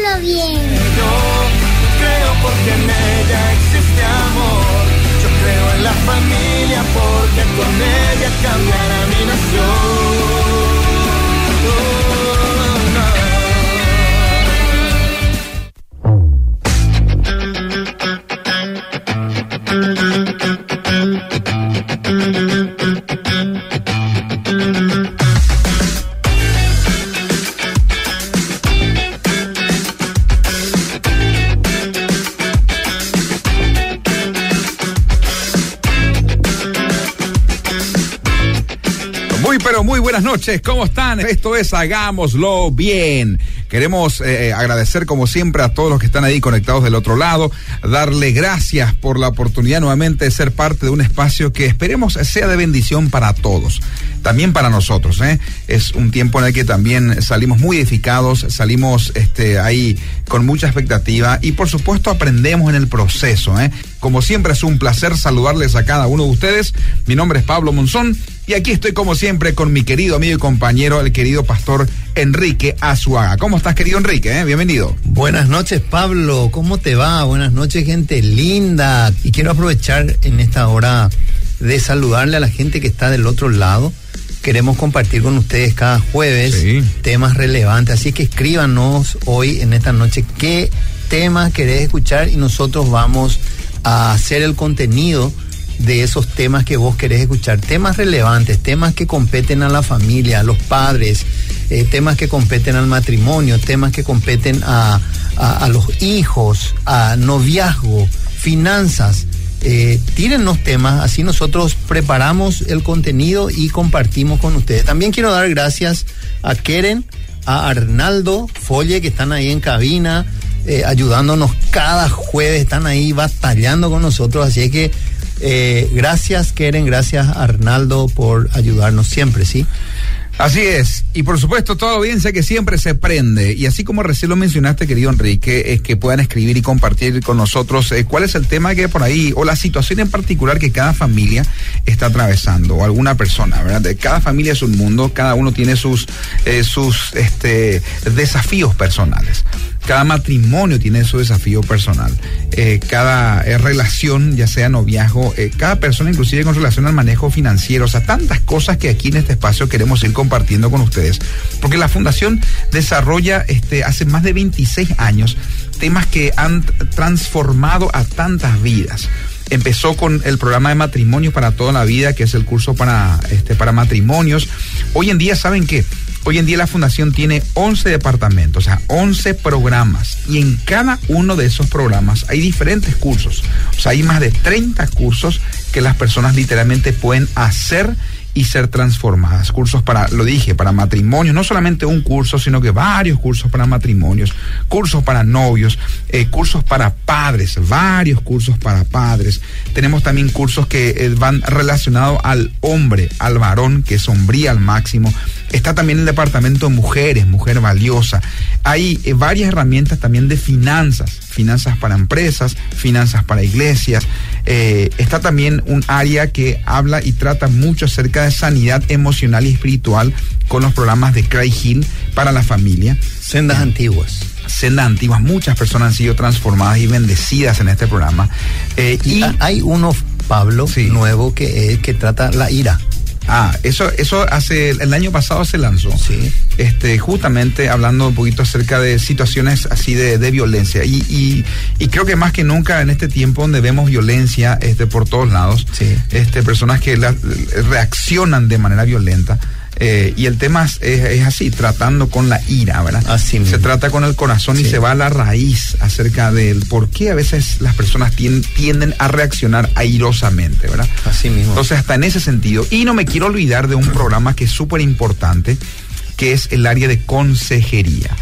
Bien. creo porque en ella existe amor. Yo creo en la familia porque con ella cambiará mi nación. ¿Cómo están? Esto es Hagámoslo Bien. Queremos eh, agradecer como siempre a todos los que están ahí conectados del otro lado, darle gracias por la oportunidad nuevamente de ser parte de un espacio que esperemos sea de bendición para todos, también para nosotros. ¿eh? Es un tiempo en el que también salimos muy edificados, salimos este, ahí con mucha expectativa y por supuesto aprendemos en el proceso. ¿eh? Como siempre es un placer saludarles a cada uno de ustedes. Mi nombre es Pablo Monzón y aquí estoy como siempre con mi querido amigo y compañero, el querido pastor Enrique Azuaga. ¿Cómo estás, querido Enrique? eh? Bienvenido. Buenas noches, Pablo. ¿Cómo te va? Buenas noches, gente linda. Y quiero aprovechar en esta hora de saludarle a la gente que está del otro lado. Queremos compartir con ustedes cada jueves Sí. temas relevantes. Así que escríbanos hoy en esta noche qué temas querés escuchar y nosotros vamos a hacer el contenido de esos temas que vos querés escuchar. Temas relevantes, temas que competen a la familia, a los padres, eh, temas que competen al matrimonio, temas que competen a, a- los hijos, a noviazgo, finanzas. Eh, tírennos temas, así nosotros preparamos el contenido y compartimos con ustedes. También quiero dar gracias a Keren, a Arnaldo Folle, que están ahí en cabina, eh, ayudándonos cada jueves, están ahí batallando con nosotros, así es que eh, gracias Keren, gracias Arnaldo por ayudarnos siempre, ¿sí? Así es, y por supuesto toda audiencia que siempre se prende, y así como recién lo mencionaste, querido Enrique, es que puedan escribir y compartir con nosotros eh, cuál es el tema que por ahí, o la situación en particular que cada familia está atravesando, o alguna persona, ¿verdad? Cada familia es un mundo, cada uno tiene sus, eh, sus este, desafíos personales. Cada matrimonio tiene su desafío personal. Eh, cada eh, relación, ya sea noviazgo, eh, cada persona inclusive con relación al manejo financiero, o sea, tantas cosas que aquí en este espacio queremos ir compartiendo con ustedes. Porque la Fundación desarrolla este, hace más de 26 años temas que han transformado a tantas vidas empezó con el programa de matrimonios para toda la vida, que es el curso para, este, para matrimonios. Hoy en día, ¿saben qué? Hoy en día la fundación tiene 11 departamentos, o sea, 11 programas. Y en cada uno de esos programas hay diferentes cursos. O sea, hay más de 30 cursos que las personas literalmente pueden hacer y ser transformadas. Cursos para, lo dije, para matrimonios, no solamente un curso, sino que varios cursos para matrimonios, cursos para novios, eh, cursos para padres, varios cursos para padres. Tenemos también cursos que eh, van relacionados al hombre, al varón, que sombría al máximo. Está también el departamento de mujeres, mujer valiosa. Hay eh, varias herramientas también de finanzas, finanzas para empresas, finanzas para iglesias. Eh, está también un área que habla y trata mucho acerca de sanidad emocional y espiritual con los programas de Craig Hill para la familia. Sendas antiguas. Sendas antiguas, muchas personas han sido transformadas y bendecidas en este programa. Eh, Y y ha- hay uno, Pablo, Sí. nuevo que, es- que trata la ira. Ah, eso, eso hace, el año pasado se lanzó. Sí. Este, justamente hablando un poquito acerca de situaciones así de, de violencia. Y, y, y creo que más que nunca en este tiempo donde vemos violencia este, por todos lados, Sí. este, personas que la- reaccionan de manera violenta. Eh, y el tema es, así, tratando con la ira, ¿verdad? Así se mismo. trata con el corazón y se va a la raíz acerca del por qué a veces las personas tien- tienden a reaccionar airosamente, ¿verdad? Así mismo. Entonces, hasta en ese sentido. Y no me quiero olvidar de un programa que es súper importante, que es el área de consejería.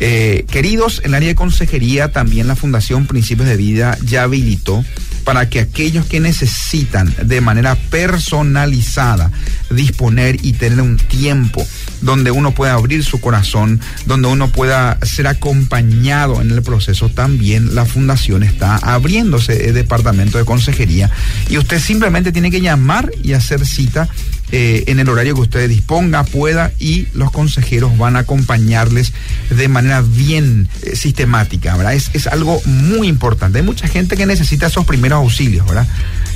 Eh, queridos, el área de consejería también la Fundación Principios de Vida ya habilitó para que aquellos que necesitan de manera personalizada disponer y tener un tiempo donde uno pueda abrir su corazón, donde uno pueda ser acompañado en el proceso, también la fundación está abriéndose el departamento de consejería y usted simplemente tiene que llamar y hacer cita eh, en el horario que usted disponga, pueda y los consejeros van a acompañarles de manera bien eh, sistemática, ¿verdad? Es, es algo muy importante. Hay mucha gente que necesita esos primeros auxilios, ¿verdad?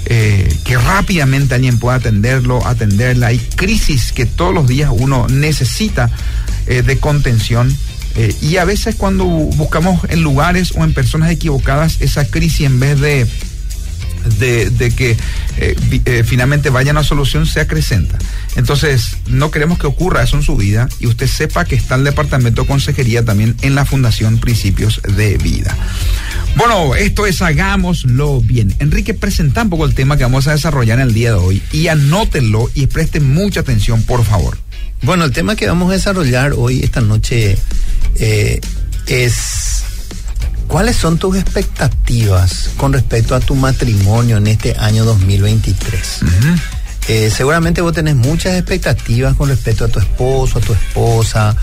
Eh, que rápidamente alguien pueda atenderlo, atenderla. Hay crisis que todos los días uno necesita de contención. y a veces cuando buscamos en lugares o en personas equivocadas esa crisis en vez de de, que eh, eh, finalmente vaya a una solución se acrecenta. Entonces, no queremos que ocurra eso en su vida y usted sepa que está el departamento de consejería también en la Fundación Principios de Vida. Bueno, esto es Hagámoslo Bien. Enrique, presenta un poco el tema que vamos a desarrollar en el día de hoy y anótenlo y presten mucha atención, por favor. Bueno, el tema que vamos a desarrollar hoy, esta noche, eh, es cuáles son tus expectativas con respecto a tu matrimonio en este año 2023. Eh, seguramente vos tenés muchas expectativas con respecto a tu esposo, a tu esposa,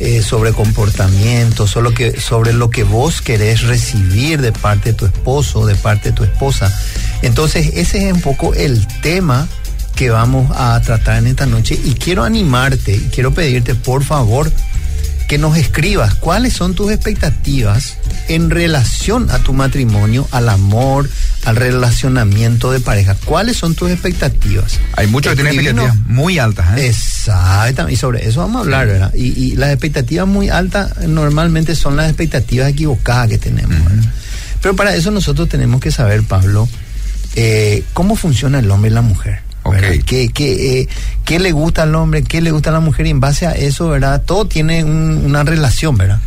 eh, sobre comportamiento, sobre lo, que, sobre lo que vos querés recibir de parte de tu esposo, de parte de tu esposa. Entonces, ese es un poco el tema que vamos a tratar en esta noche y quiero animarte y quiero pedirte por favor que nos escribas cuáles son tus expectativas en relación a tu matrimonio, al amor, al relacionamiento de pareja. ¿Cuáles son tus expectativas? Hay muchos que tienen expectativas muy altas. ¿eh? Exactamente, y sobre eso vamos a hablar, ¿verdad? Y, y las expectativas muy altas normalmente son las expectativas equivocadas que tenemos. ¿verdad? Pero para eso nosotros tenemos que saber, Pablo, eh, cómo funciona el hombre y la mujer. ¿Verdad? Ok. ¿Qué, qué, eh, qué le gusta al hombre, qué le gusta a la mujer? Y en base a eso, ¿verdad? Todo tiene un- una relación, ¿verdad?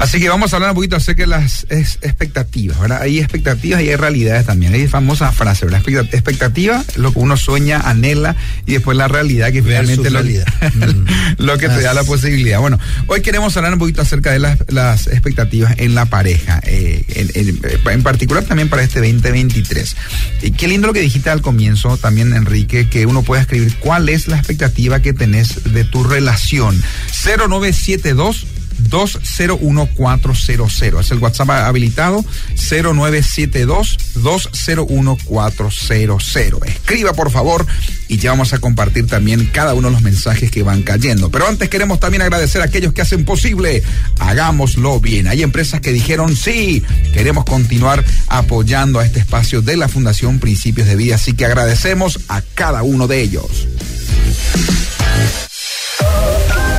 Así que vamos a hablar un poquito acerca de las expectativas, ¿verdad? Hay expectativas y hay realidades también. Hay famosa frase, ¿verdad? Expecta- Expectativa, lo que uno sueña, anhela, y después la realidad que finalmente lo, realidad. Mm. lo que te da la posibilidad. Bueno, hoy queremos hablar un poquito acerca de las, las expectativas en la pareja, eh, en, en- en particular también para este 2023. Y qué lindo lo que dijiste al comienzo también, Enrique, que uno pueda escribir cuál es la expectativa que tenés de tu relación. 0972 201-400. Es el WhatsApp habilitado 0972-201-400. Escriba por favor y ya vamos a compartir también cada uno de los mensajes que van cayendo. Pero antes queremos también agradecer a aquellos que hacen posible. Hagámoslo bien. Hay empresas que dijeron sí, queremos continuar apoyando a este espacio de la Fundación Principios de Vida. Así que agradecemos a cada uno de ellos.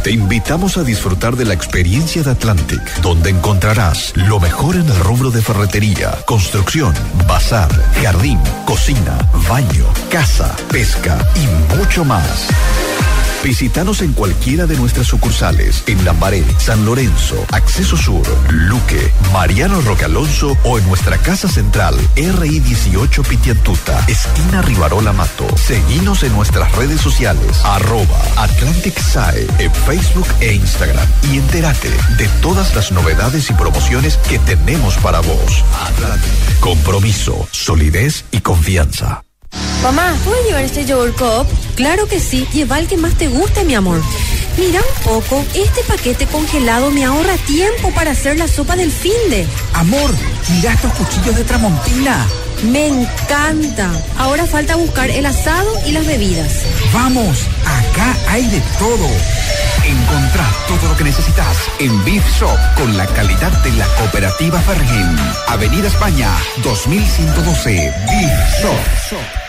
Te invitamos a disfrutar de la experiencia de Atlantic, donde encontrarás lo mejor en el rubro de ferretería, construcción, bazar, jardín, cocina, baño, casa, pesca y mucho más. Visítanos en cualquiera de nuestras sucursales en Lambaré, San Lorenzo, Acceso Sur, Luque, Mariano Roque Alonso o en nuestra casa central RI 18 Pitiantuta, esquina Rivarola Mato. Seguinos en nuestras redes sociales arroba Atlantic Sae en Facebook e Instagram y entérate de todas las novedades y promociones que tenemos para vos. Atlantic. Compromiso, solidez y confianza. Mamá, ¿puedo llevar este yogur cup? Claro que sí, lleva el que más te guste, mi amor. Mira un poco, este paquete congelado me ahorra tiempo para hacer la sopa del finde. Amor, mira estos cuchillos de Tramontina. Me encanta. Ahora falta buscar el asado y las bebidas. Vamos, acá hay de todo. Encontrá todo lo que necesitas en Beef Shop con la calidad de la cooperativa Fergen. Avenida España, 2112. Beef Shop.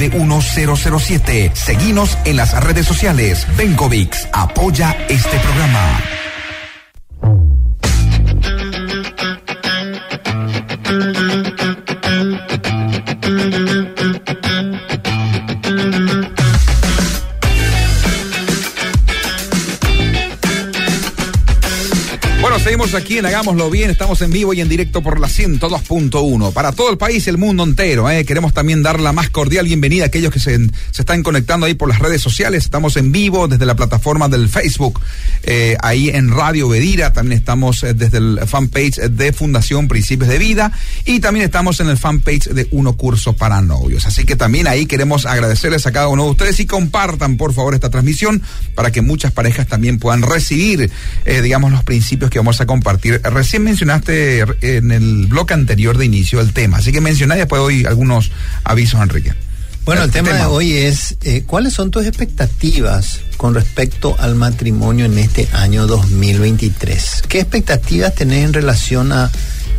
491007. Seguinos en las redes sociales. Bencovix apoya este programa. Seguimos aquí en Hagámoslo Bien, estamos en vivo y en directo por la 102.1 para todo el país y el mundo entero. ¿eh? Queremos también dar la más cordial bienvenida a aquellos que se, se, están conectando ahí por las redes sociales. Estamos en vivo desde la plataforma del Facebook, eh, ahí en Radio Bedira. También estamos eh, desde el fanpage de Fundación Principios de Vida y también estamos en el fanpage de Uno Curso para Novios. Así que también ahí queremos agradecerles a cada uno de ustedes y compartan por favor esta transmisión para que muchas parejas también puedan recibir, digamos, los principios que vamos a compartir. Recién mencionaste en el bloque anterior de inicio el tema, así que mencioná y después doy algunos avisos, Enrique. Bueno, el, el tema, tema, de hoy es, eh, ¿cuáles son tus expectativas con respecto al matrimonio en este año 2023? ¿Qué expectativas tenés en relación a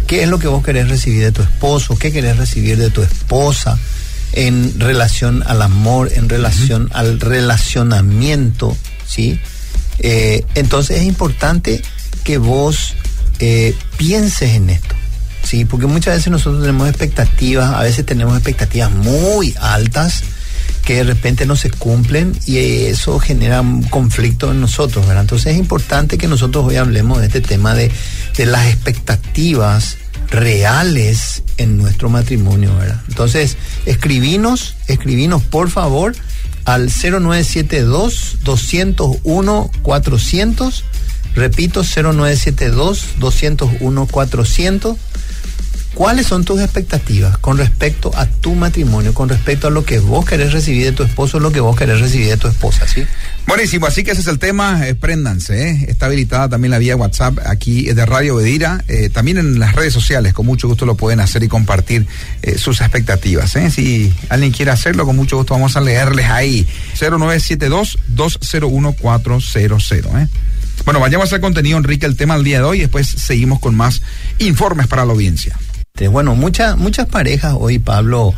qué es lo que vos querés recibir de tu esposo? ¿Qué querés recibir de tu esposa? En relación al amor, en relación uh -huh. al relacionamiento, ¿sí? Eh, entonces es importante que vos eh, pienses en esto. Sí, porque muchas veces nosotros tenemos expectativas, a veces tenemos expectativas muy altas que de repente no se cumplen y eso genera un conflicto en nosotros, ¿verdad? Entonces es importante que nosotros hoy hablemos de este tema de, de las expectativas reales en nuestro matrimonio, ¿verdad? Entonces, escribinos, escribinos por favor al 0972 201 400 Repito, 0972-201-400. ¿Cuáles son tus expectativas con respecto a tu matrimonio, con respecto a lo que vos querés recibir de tu esposo, lo que vos querés recibir de tu esposa, ¿sí? Buenísimo, así que ese es el tema, eh, préndanse, ¿eh? está habilitada también la vía WhatsApp aquí de Radio Bedira, eh, también en las redes sociales, con mucho gusto lo pueden hacer y compartir eh, sus expectativas, si alguien quiere hacerlo, con mucho gusto vamos a leerles ahí, 0972-201-400, ¿eh? Bueno, vayamos al contenido, Enrique, el tema del día de hoy, y después seguimos con más informes para la audiencia. Bueno, muchas muchas parejas hoy, Pablo,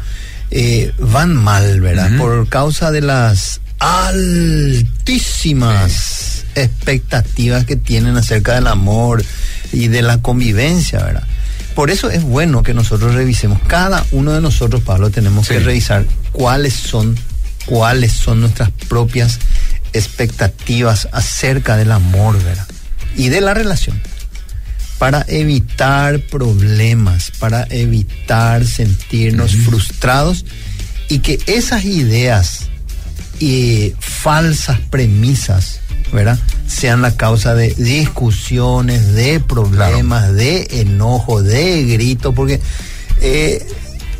eh, van mal, ¿verdad? Uh -huh. Por causa de las altísimas sí. expectativas que tienen acerca del amor y de la convivencia, ¿verdad? Por eso es bueno que nosotros revisemos, cada uno de nosotros, Pablo, tenemos sí. que revisar cuáles son, cuáles son nuestras propias expectativas acerca del amor, ¿verdad? Y de la relación. Para evitar problemas, para evitar sentirnos uh -huh. frustrados y que esas ideas y falsas premisas, ¿verdad? Sean la causa de discusiones, de problemas, claro. de enojo, de grito, porque eh,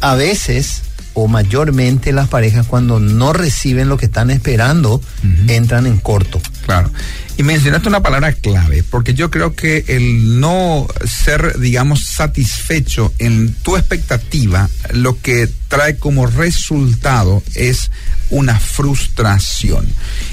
a veces o mayormente las parejas cuando no reciben lo que están esperando, uh -huh. entran en corto. Claro. Y mencionaste una palabra clave, porque yo creo que el no ser, digamos, satisfecho en tu expectativa, lo que trae como resultado es una frustración.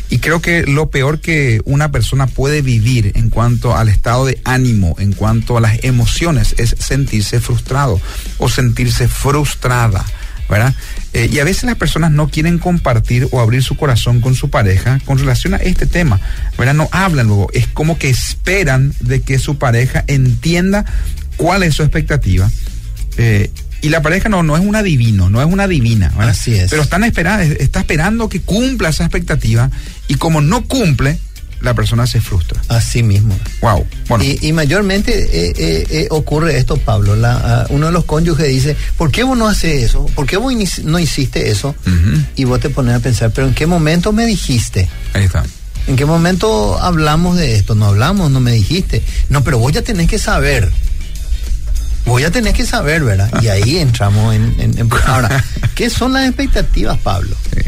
Y creo que lo peor que una persona puede vivir en cuanto al estado de ánimo, en cuanto a las emociones, es sentirse frustrado o sentirse frustrada. ¿Verdad? Eh, y a veces las personas no quieren compartir o abrir su corazón con su pareja con relación a este tema, ¿verdad? No hablan luego, es como que esperan de que su pareja entienda cuál es su expectativa. Eh, y la pareja no, no es un adivino, no es una divina, ¿verdad? Así es. Pero están esperando, está esperando que cumpla esa expectativa y como no cumple, la persona se frustra. Así mismo. Wow. Bueno. Y, y mayormente eh, eh, eh, ocurre esto, Pablo. La, uh, uno de los cónyuges dice, ¿por qué vos no haces eso? ¿Por qué vos no hiciste eso? Uh -huh. Y vos te pones a pensar, ¿pero en qué momento me dijiste? Ahí está. ¿En qué momento hablamos de esto? No hablamos, no me dijiste. No, pero vos ya tenés que saber. Vos ya tenés que saber, ¿verdad? Y ahí entramos en... en, en... Ahora, ¿qué son las expectativas, Pablo? Sí.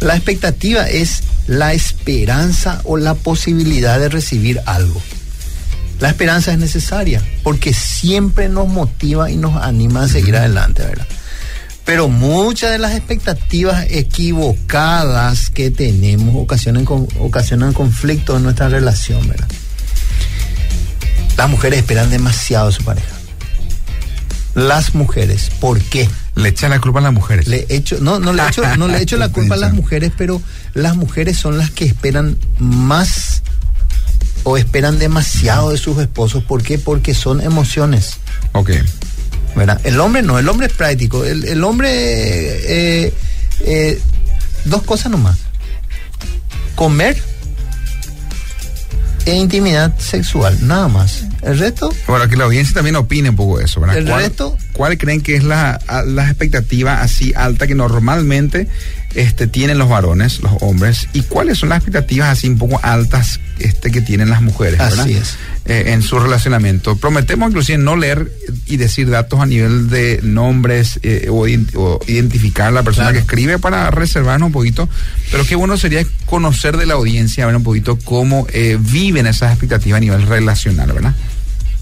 La expectativa es la esperanza o la posibilidad de recibir algo. La esperanza es necesaria porque siempre nos motiva y nos anima a seguir adelante, ¿verdad? Pero muchas de las expectativas equivocadas que tenemos ocasionan, ocasionan conflictos en nuestra relación, ¿verdad? Las mujeres esperan demasiado a su pareja. Las mujeres, ¿por qué? Le echan la culpa a las mujeres. Le echo, no, no le echo, no le echo la culpa a las mujeres, pero las mujeres son las que esperan más o esperan demasiado de sus esposos. ¿Por qué? Porque son emociones. Ok. ¿Verdad? El hombre no, el hombre es práctico. El, el hombre, eh, eh, dos cosas nomás. Comer e intimidad sexual, nada más. El resto, Bueno, que la audiencia también opine un poco de eso, ¿verdad? El ¿Cuál, resto- ¿Cuál creen que es la, la expectativa así alta que normalmente este, tienen los varones, los hombres? ¿Y cuáles son las expectativas así un poco altas este, que tienen las mujeres, Así ¿verdad? es. Eh, en su relacionamiento. Prometemos inclusive no leer y decir datos a nivel de nombres eh, o, ident- o identificar a la persona Claro. que escribe para reservarnos un poquito, pero qué bueno sería conocer de la audiencia, ver un poquito cómo eh, viven esas expectativas a nivel relacional, ¿verdad?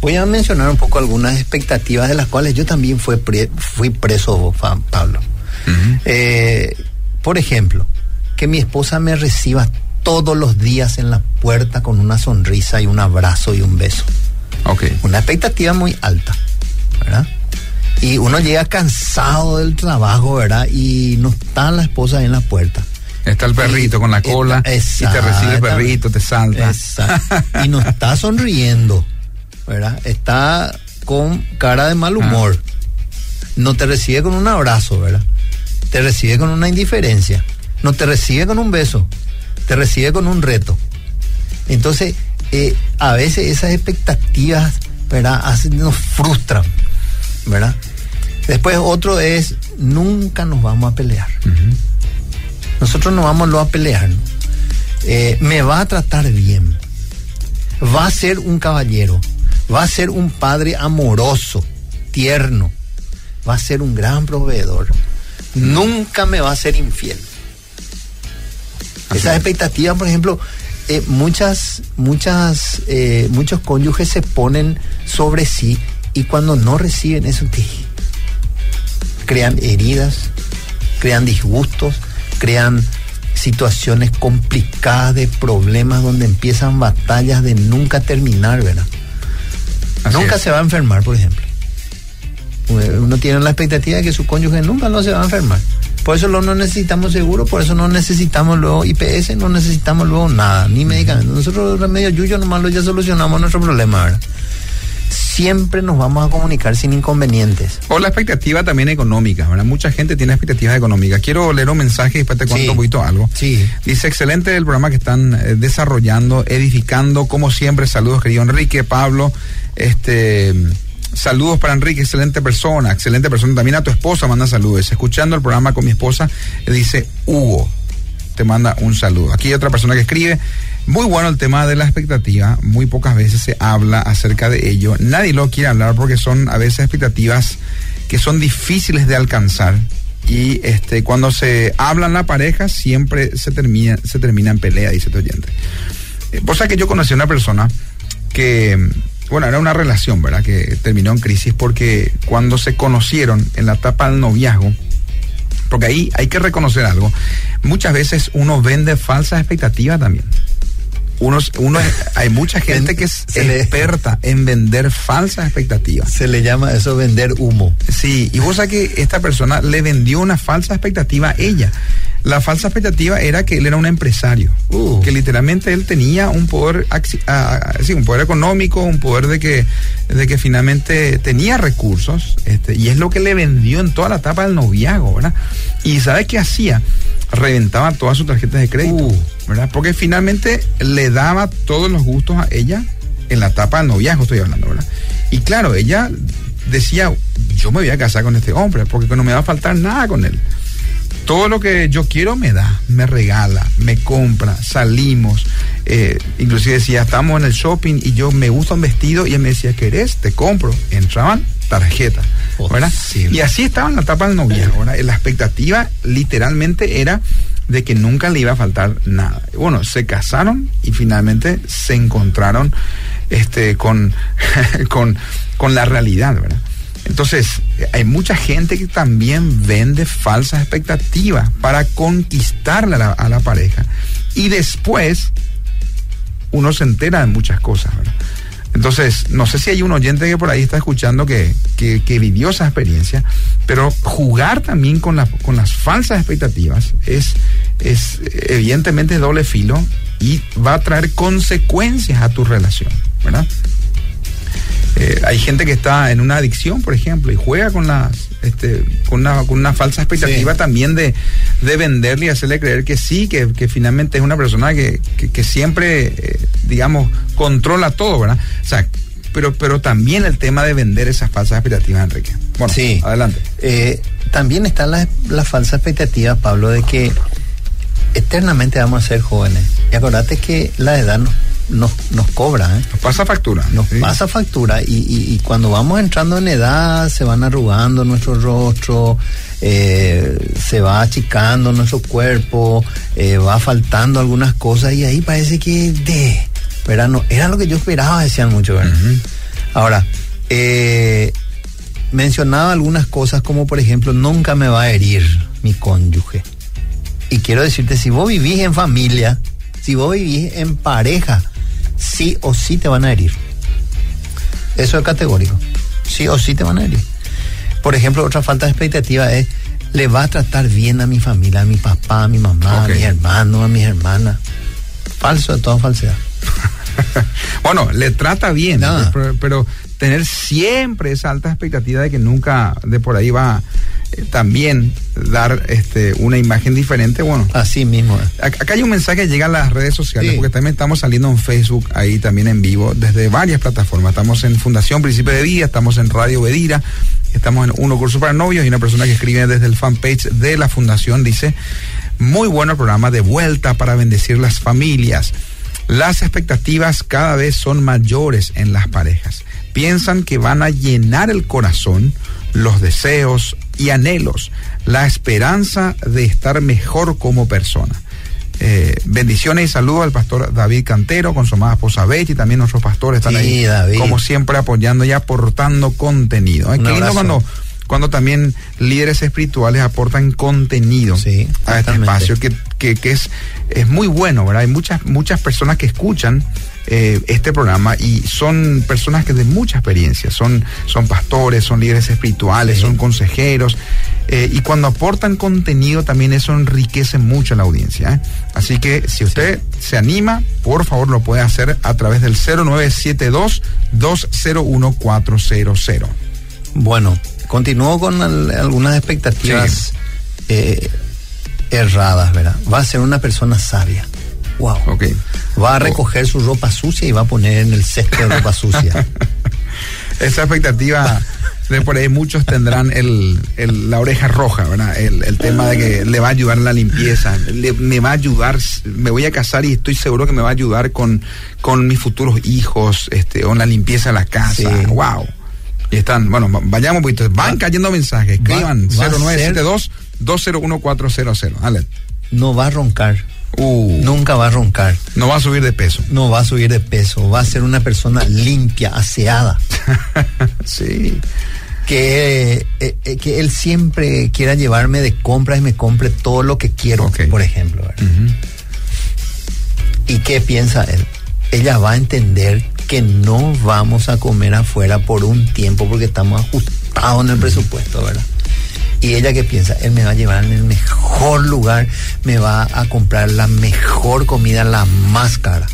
voy a mencionar un poco algunas expectativas de las cuales yo también fui, pre- fui preso, Pablo. Por ejemplo, que mi esposa me reciba todos los días en la puerta con una sonrisa y un abrazo y un beso. Ok. Una expectativa muy alta, ¿verdad? Y uno llega cansado del trabajo, ¿verdad? Y no está la esposa en la puerta. Está el perrito Y- con la cola Está- y te recibe el perrito, te salta. Exacto. Y no está sonriendo, ¿verdad? Está con cara de mal humor. No te recibe con un abrazo, ¿verdad? Te recibe con una indiferencia. No te recibe con un beso. Te recibe con un reto. Entonces, eh, a veces esas expectativas, ¿verdad? Hacen- nos frustran, ¿verdad? Después otro es, nunca nos vamos a pelear. Nosotros no vamos a pelear. ¿no? Eh, me va a tratar bien. Va a ser un caballero. Va a ser un padre amoroso, tierno. Va a ser un gran proveedor. Nunca me va a ser infiel. Esas es. expectativas, por ejemplo, eh, muchas, muchas, eh, muchos cónyuges se ponen sobre sí y cuando no reciben eso, ¿qué? crean heridas, crean disgustos, crean situaciones complicadas de problemas donde empiezan batallas de nunca terminar, ¿verdad? Así nunca es. se va a enfermar, por ejemplo. Uno tiene la expectativa de que su cónyuge nunca no se va a enfermar. Por eso no necesitamos seguro, por eso no necesitamos luego IPS, no necesitamos luego nada, ni medicamentos. Nosotros remedio yuyo nomás lo ya solucionamos nuestro problema, ¿verdad? Siempre nos vamos a comunicar sin inconvenientes. O la expectativa también económica, ¿verdad? Mucha gente tiene expectativas económicas. Quiero leer un mensaje y después te cuento Sí. un poquito algo. Sí. Dice, excelente el programa que están eh, desarrollando, edificando, como siempre, saludos querido Enrique, Pablo, este, saludos para Enrique, excelente persona, excelente persona, también a tu esposa manda saludos, escuchando el programa con mi esposa, eh, dice Hugo, te manda un saludo. Aquí hay otra persona que escribe, muy bueno el tema de la expectativa, muy pocas veces se habla acerca de ello, nadie lo quiere hablar porque son a veces expectativas que son difíciles de alcanzar. Y este cuando se habla en la pareja siempre se termina se termina en pelea dice tu oyente. Eh, vos sabés que yo conocí a una persona que bueno era una relación verdad que terminó en crisis porque cuando se conocieron en la etapa del noviazgo porque ahí hay que reconocer algo muchas veces uno vende falsas expectativas también uno, uno hay mucha gente que es Se le- experta en vender falsas expectativas Se le llama eso vender humo. Sí, y vos sabés que esta persona le vendió una falsa expectativa a ella. La falsa expectativa era que él era un empresario, Uh. que literalmente él tenía un poder, sí, un poder económico, un poder de que, de que finalmente tenía recursos, este, y es lo que le vendió en toda la etapa del noviazgo, ¿verdad? Y ¿sabes qué hacía? Reventaba todas sus tarjetas de crédito, Uh. ¿verdad? Porque finalmente le daba todos los gustos a ella en la etapa del noviazgo, estoy hablando, ¿verdad? Y claro, ella decía, yo me voy a casar con este hombre porque no me va a faltar nada con él. Todo lo que yo quiero me da, me regala, me compra, salimos. eh, inclusive decía, estamos en el shopping y yo me gusta un vestido y él me decía, ¿querés? Te compro. Entraban tarjeta, ¿verdad? Posible. Y así estaba en la etapa del noviazgo, ¿verdad? La expectativa literalmente era de que nunca le iba a faltar nada. Bueno, se casaron y finalmente se encontraron este, con, con, con la realidad, ¿verdad? Entonces, hay mucha gente que también vende falsas expectativas para conquistarle a la, pareja. Y después, uno se entera de muchas cosas. Entonces, no sé si hay un oyente que por ahí está escuchando que, vivió esa experiencia, pero jugar también con, la- con las falsas expectativas es, es evidentemente doble filo y va a traer consecuencias a tu relación, ¿verdad? Eh, hay gente que está en una adicción, por ejemplo, y juega con las este, con, una, con una falsa expectativa Sí. también de, de venderle y hacerle creer que sí, que, que finalmente es una persona que, que, que siempre, eh, digamos, controla todo, ¿verdad? O sea, pero, pero también el tema de vender esas falsas expectativas, Enrique. Bueno, Sí. adelante. Eh, también está la, la falsa expectativa, Pablo, de que eternamente vamos a ser jóvenes. Y acordate que la edad nos, nos, nos cobra, ¿eh? Nos pasa factura. Nos ¿sí? pasa factura y, y- y cuando vamos entrando en edad se van arrugando nuestro rostro, eh, se va achicando nuestro cuerpo, eh, va faltando algunas cosas y ahí parece que de, ¿verdad? No, era lo que yo esperaba, decían muchos. ¿verdad? Ahora, eh, mencionaba algunas cosas como por ejemplo, nunca me va a herir mi cónyuge. Y quiero decirte, si vos vivís en familia, si vos vivís en pareja, sí o sí te van a herir. Eso es categórico. Sí o sí te van a herir. Por ejemplo, otra falta de expectativa es, le va a tratar bien a mi familia, a mi papá, a mi mamá, a mis hermanos, a mis hermanas. Falso de toda falsedad. Bueno, le trata bien, pero, pero tener siempre esa alta expectativa de que nunca de por ahí va eh, también dar este una imagen diferente, bueno. Así mismo. Acá hay un mensaje que llega a las redes sociales, Sí. porque también estamos saliendo en Facebook, ahí también en vivo, desde varias plataformas. Estamos en Fundación Príncipe de Vida, estamos en Radio Bedira, estamos en Uno Curso para Novios y una persona que escribe desde el fanpage de la Fundación dice, muy bueno programa de vuelta para bendecir las familias. Las expectativas cada vez son mayores en las parejas. Piensan que van a llenar el corazón, los deseos y anhelos, la esperanza de estar mejor como persona. Eh, bendiciones y saludos al pastor David Cantero con su amada esposa Betty y también nuestros pastores están Sí, ahí David. como siempre apoyando y aportando contenido. ¿eh? Qué lindo cuando, cuando también líderes espirituales aportan contenido Sí, a este espacio que, que, que es, es muy bueno, ¿verdad? Hay muchas, muchas personas que escuchan eh, este programa y son personas que de mucha experiencia, son, son pastores, son líderes espirituales, Sí. son consejeros. eh, y cuando aportan contenido también eso enriquece mucho a la audiencia. ¿eh? Así que si usted se anima, por favor lo puede hacer a través del 0972-201-400. Bueno, continúo con al- algunas expectativas eh, erradas, ¿verdad? Va a ser una persona sabia. Wow. Ok. Va a recoger su ropa sucia y va a poner en el cesto de ropa sucia. Esa expectativa de por ahí muchos tendrán el, el- la oreja roja, ¿verdad? El, el tema de que le va a ayudar en la limpieza, le- me va a ayudar, me voy a casar y estoy seguro que me va a ayudar con, con mis futuros hijos, este, o en la limpieza de la casa. Sí. Wow. Y están, bueno, va- vayamos un poquito. Van cayendo mensajes. Escriban va a 0972 201 400. Dale. No va a roncar. Uh, Nunca va a roncar. no va a subir de peso. No va a subir de peso. Va a ser una persona limpia, aseada. sí. Que, eh, eh, que él siempre quiera llevarme de compras y me compre todo lo que quiero, por ejemplo. ¿Y qué piensa él? Ella va a entender que no vamos a comer afuera por un tiempo porque estamos ajustados en el presupuesto, ¿verdad? Y ella qué piensa, él me va a llevar en el mejor lugar, me va a comprar la mejor comida, la más cara.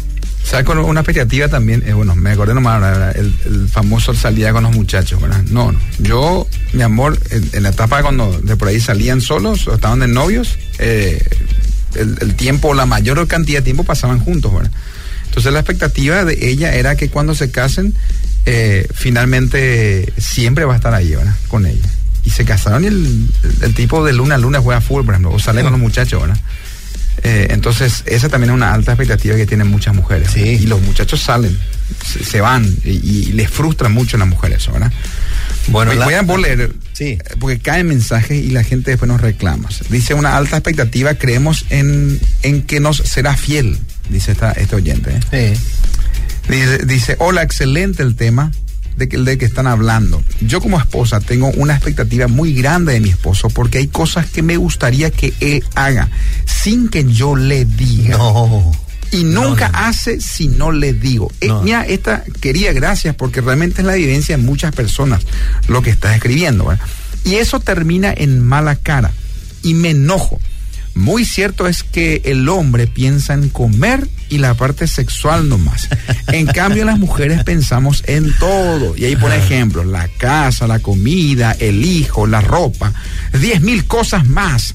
¿Sabes? Con una expectativa también, eh, bueno, me acordé nomás, el, famoso salía con los muchachos, ¿verdad? No, no. Yo, mi amor, en, la etapa cuando de por ahí salían solos o estaban de novios, eh, el tiempo, la mayor cantidad de tiempo pasaban juntos, ¿verdad? Entonces la expectativa de ella era que cuando se casen, eh, finalmente siempre va a estar ahí, ¿verdad? Con ella. Y se casaron y el, tipo de luna a luna juega fútbol, por ejemplo, o sale con los muchachos, ¿verdad? Eh, entonces, esa también es una alta expectativa que tienen muchas mujeres. Y los muchachos salen, se, se van y, y les frustra mucho a las mujeres eso, ¿verdad? Bueno, Voy, la- voy a leer, Sí. porque caen mensajes y la gente después nos reclama. Dice una alta expectativa, creemos en, en que nos será fiel, dice esta, este oyente. ¿eh? Sí. Dice, dice, hola, excelente el tema de que, de que están hablando. Yo como esposa tengo una expectativa muy grande de mi esposo porque hay cosas que me gustaría que él haga sin que yo le diga. No. Y nunca no, no. hace si no le digo. Eh, mira, esta quería gracias porque realmente es la evidencia de muchas personas lo que estás escribiendo. ¿verdad? Y eso termina en mala cara. Y me enojo. Muy cierto es que el hombre piensa en comer y la parte sexual nomás. En cambio, las mujeres pensamos en todo. Y ahí pone ejemplos, la casa, la comida, el hijo, la ropa, diez mil cosas más.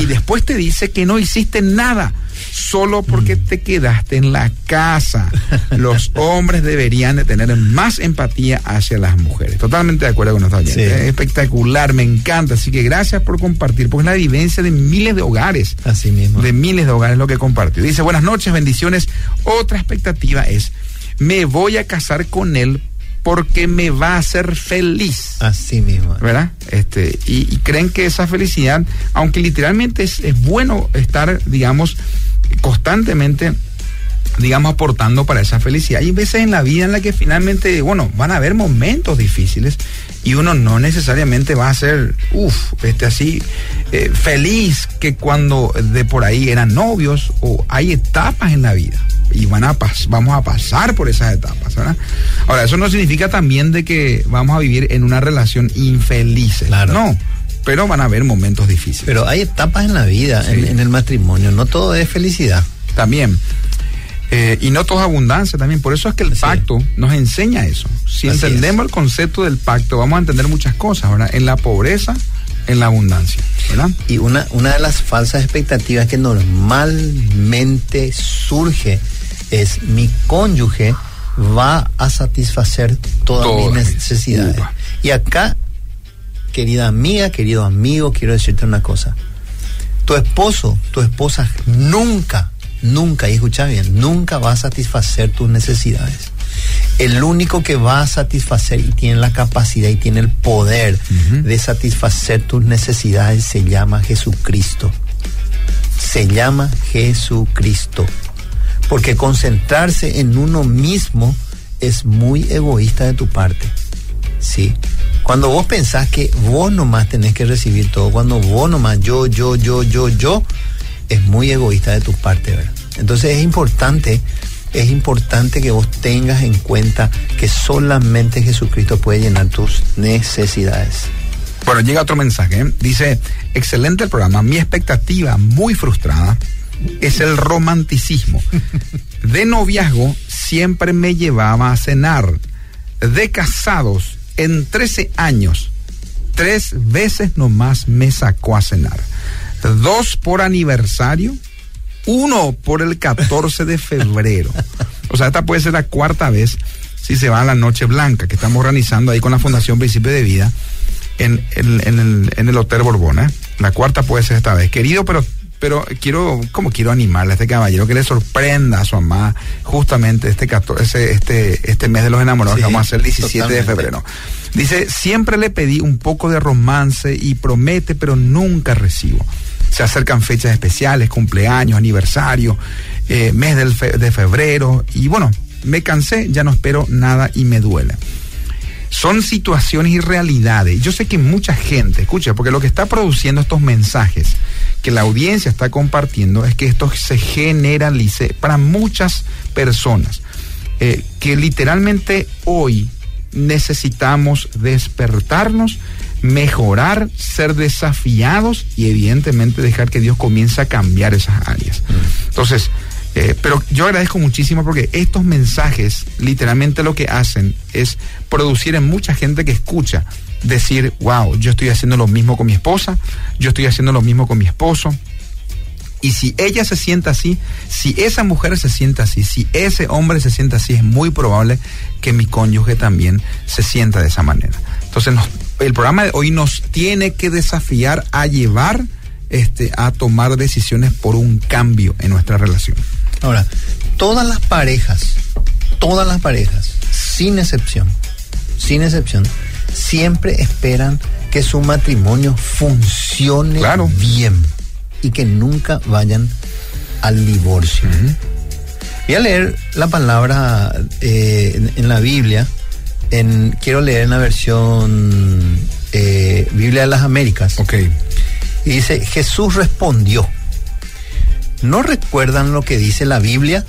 Y después te dice que no hiciste nada solo porque te quedaste en la casa. Los hombres deberían de tener más empatía hacia las mujeres. Totalmente de acuerdo con nuestra oyente. Sí. Es espectacular, me encanta. Así que gracias por compartir, porque es la vivencia de miles de hogares. Así mismo. De miles de hogares lo que compartió. Dice, buenas noches, bendiciones. Otra expectativa es, me voy a casar con él porque me va a hacer feliz. Así mismo. ¿verdad? Este, y, y creen que esa felicidad, aunque literalmente es, es bueno estar, digamos, constantemente, digamos, aportando para esa felicidad. Hay veces en la vida en la que finalmente, bueno, van a haber momentos difíciles y uno no necesariamente va a ser, uff, este así, eh, feliz que cuando de por ahí eran novios o hay etapas en la vida y van a pas- vamos a pasar por esas etapas, ¿verdad? Ahora, eso no significa también de que vamos a vivir en una relación infeliz. Claro. No, pero van a haber momentos difíciles. Pero hay etapas en la vida, Sí. en, en el matrimonio. No todo es felicidad. también. Eh, y no todo es abundancia también. Por eso es que el pacto nos enseña eso. Si Así entendemos el concepto del pacto, vamos a entender muchas cosas, ¿verdad? En la pobreza, en la abundancia, ¿verdad? Y una, una de las falsas expectativas que normalmente surge es mi cónyuge va a satisfacer todas, Todas mis necesidades. Y acá, querida amiga, querido amigo, quiero decirte una cosa. Tu esposo, tu esposa nunca, nunca, y escucha bien, nunca va a satisfacer tus necesidades. El único que va a satisfacer y tiene la capacidad y tiene el poder de satisfacer tus necesidades se llama Jesucristo. Se llama Jesucristo. Porque concentrarse en uno mismo es muy egoísta de tu parte. Sí. Cuando vos pensás que vos nomás tenés que recibir todo, cuando vos nomás yo, yo, yo, yo, yo, es muy egoísta de tu parte, ¿verdad? Entonces es importante, es importante que vos tengas en cuenta que solamente Jesucristo puede llenar tus necesidades. Bueno, llega otro mensaje. ¿eh? Dice, excelente el programa. Mi expectativa muy frustrada es el romanticismo. De noviazgo siempre me llevaba a cenar. De casados, en 13 años, tres veces nomás me sacó a cenar. Dos por aniversario, uno por el 14 de febrero. O sea, esta puede ser la cuarta vez si se va a la Noche Blanca, que estamos organizando ahí con la Fundación Principio de Vida en, el, Hotel Borbón. ¿eh? La cuarta puede ser esta vez. Querido, pero pero quiero, como quiero animarle a este caballero que le sorprenda a su mamá justamente este 14, este, este mes de los enamorados Sí, que vamos a hacer el 17 de febrero. Dice, siempre le pedí un poco de romance y promete, pero nunca recibo. Se acercan fechas especiales, cumpleaños, aniversario, eh, mes del fe- de febrero y bueno, me cansé, ya no espero nada y me duele. Son situaciones y realidades. Yo sé que mucha gente, escucha, porque lo que está produciendo estos mensajes que la audiencia está compartiendo es que esto se generalice para muchas personas. eh, que literalmente hoy necesitamos despertarnos, mejorar, ser desafiados y evidentemente dejar que Dios comience a cambiar esas áreas. Entonces, eh, pero yo agradezco muchísimo porque estos mensajes literalmente lo que hacen es producir en mucha gente que escucha decir, wow, yo estoy haciendo lo mismo con mi esposa, yo estoy haciendo lo mismo con mi esposo. Y si ella se sienta así, si esa mujer se sienta así, si ese hombre se sienta así, es muy probable que mi cónyuge también se sienta de esa manera. Entonces, el programa de hoy nos tiene que desafiar a llevar este, a tomar decisiones por un cambio en nuestra relación. Ahora, todas las parejas, todas las parejas, sin excepción, sin excepción, siempre esperan que su matrimonio funcione Claro. bien y que nunca vayan al divorcio. Voy a leer la palabra eh, en, en la Biblia. En, quiero leer en la versión eh, Biblia de las Américas. Ok. Y dice, Jesús respondió, ¿no recuerdan lo que dice la Biblia?